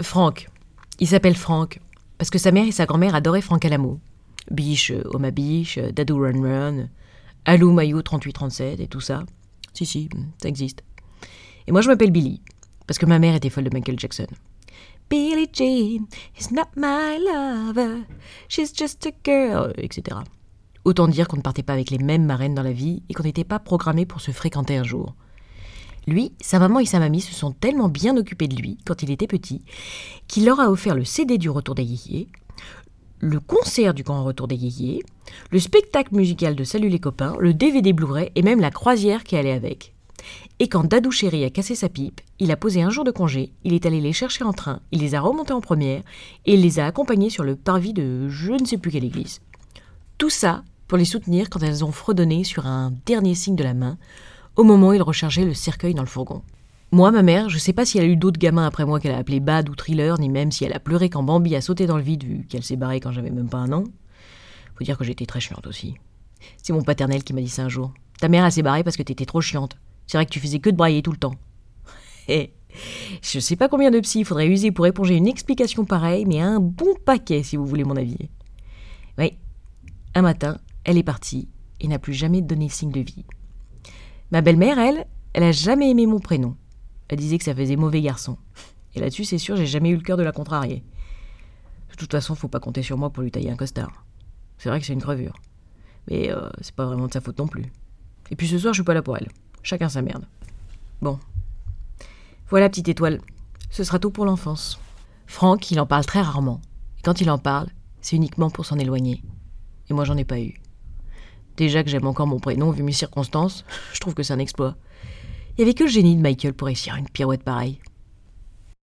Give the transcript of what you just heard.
Franck. Il s'appelle Franck, parce que sa mère et sa grand-mère adoraient Franck Alamo. Biche, euh, Oma Biche, euh, Dadou Run Run, Alou Mayou 3837 et tout ça. Si, si, ça existe. Et moi, je m'appelle Billy, parce que ma mère était folle de Michael Jackson. Billie Jean is not my lover, she's just a girl, etc. Autant dire qu'on ne partait pas avec les mêmes marraines dans la vie et qu'on n'était pas programmé pour se fréquenter un jour. Lui, sa maman et sa mamie se sont tellement bien occupés de lui quand il était petit qu'il leur a offert le CD du Retour des le concert du Grand Retour des le spectacle musical de Salut les copains, le DVD Blu-ray et même la croisière qui allait avec. Et quand Dadou Chéri a cassé sa pipe, il a posé un jour de congé, il est allé les chercher en train, il les a remontés en première et il les a accompagnés sur le parvis de je ne sais plus quelle église. Tout ça pour les soutenir quand elles ont fredonné sur un dernier signe de la main au moment où il rechargeait le cercueil dans le fourgon. Moi, ma mère, je sais pas si elle a eu d'autres gamins après moi qu'elle a appelé Bad ou Thriller, ni même si elle a pleuré quand Bambi a sauté dans le vide vu qu'elle s'est barrée quand j'avais même pas un an. Faut dire que j'étais très chiante aussi. C'est mon paternel qui m'a dit ça un jour. Ta mère, elle s'est barrée parce que t'étais trop chiante. C'est vrai que tu faisais que de brailler tout le temps. Et je sais pas combien de psy il faudrait user pour éponger une explication pareille, mais un bon paquet si vous voulez mon avis. Oui, un matin, elle est partie et n'a plus jamais donné signe de vie. Ma belle-mère, elle, elle a jamais aimé mon prénom. Elle disait que ça faisait mauvais garçon. Et là-dessus, c'est sûr, j'ai jamais eu le cœur de la contrarier. De toute façon, faut pas compter sur moi pour lui tailler un costard. C'est vrai que c'est une crevure. Mais euh, c'est pas vraiment de sa faute non plus. Et puis ce soir, je suis pas là pour elle. Chacun sa merde. Bon. Voilà, petite étoile. Ce sera tout pour l'enfance. Franck, il en parle très rarement. Et quand il en parle, c'est uniquement pour s'en éloigner. Et moi, j'en ai pas eu. Déjà que j'aime encore mon prénom vu mes circonstances, je trouve que c'est un exploit. Il y avait que le génie de Michael pour réussir une pirouette pareille.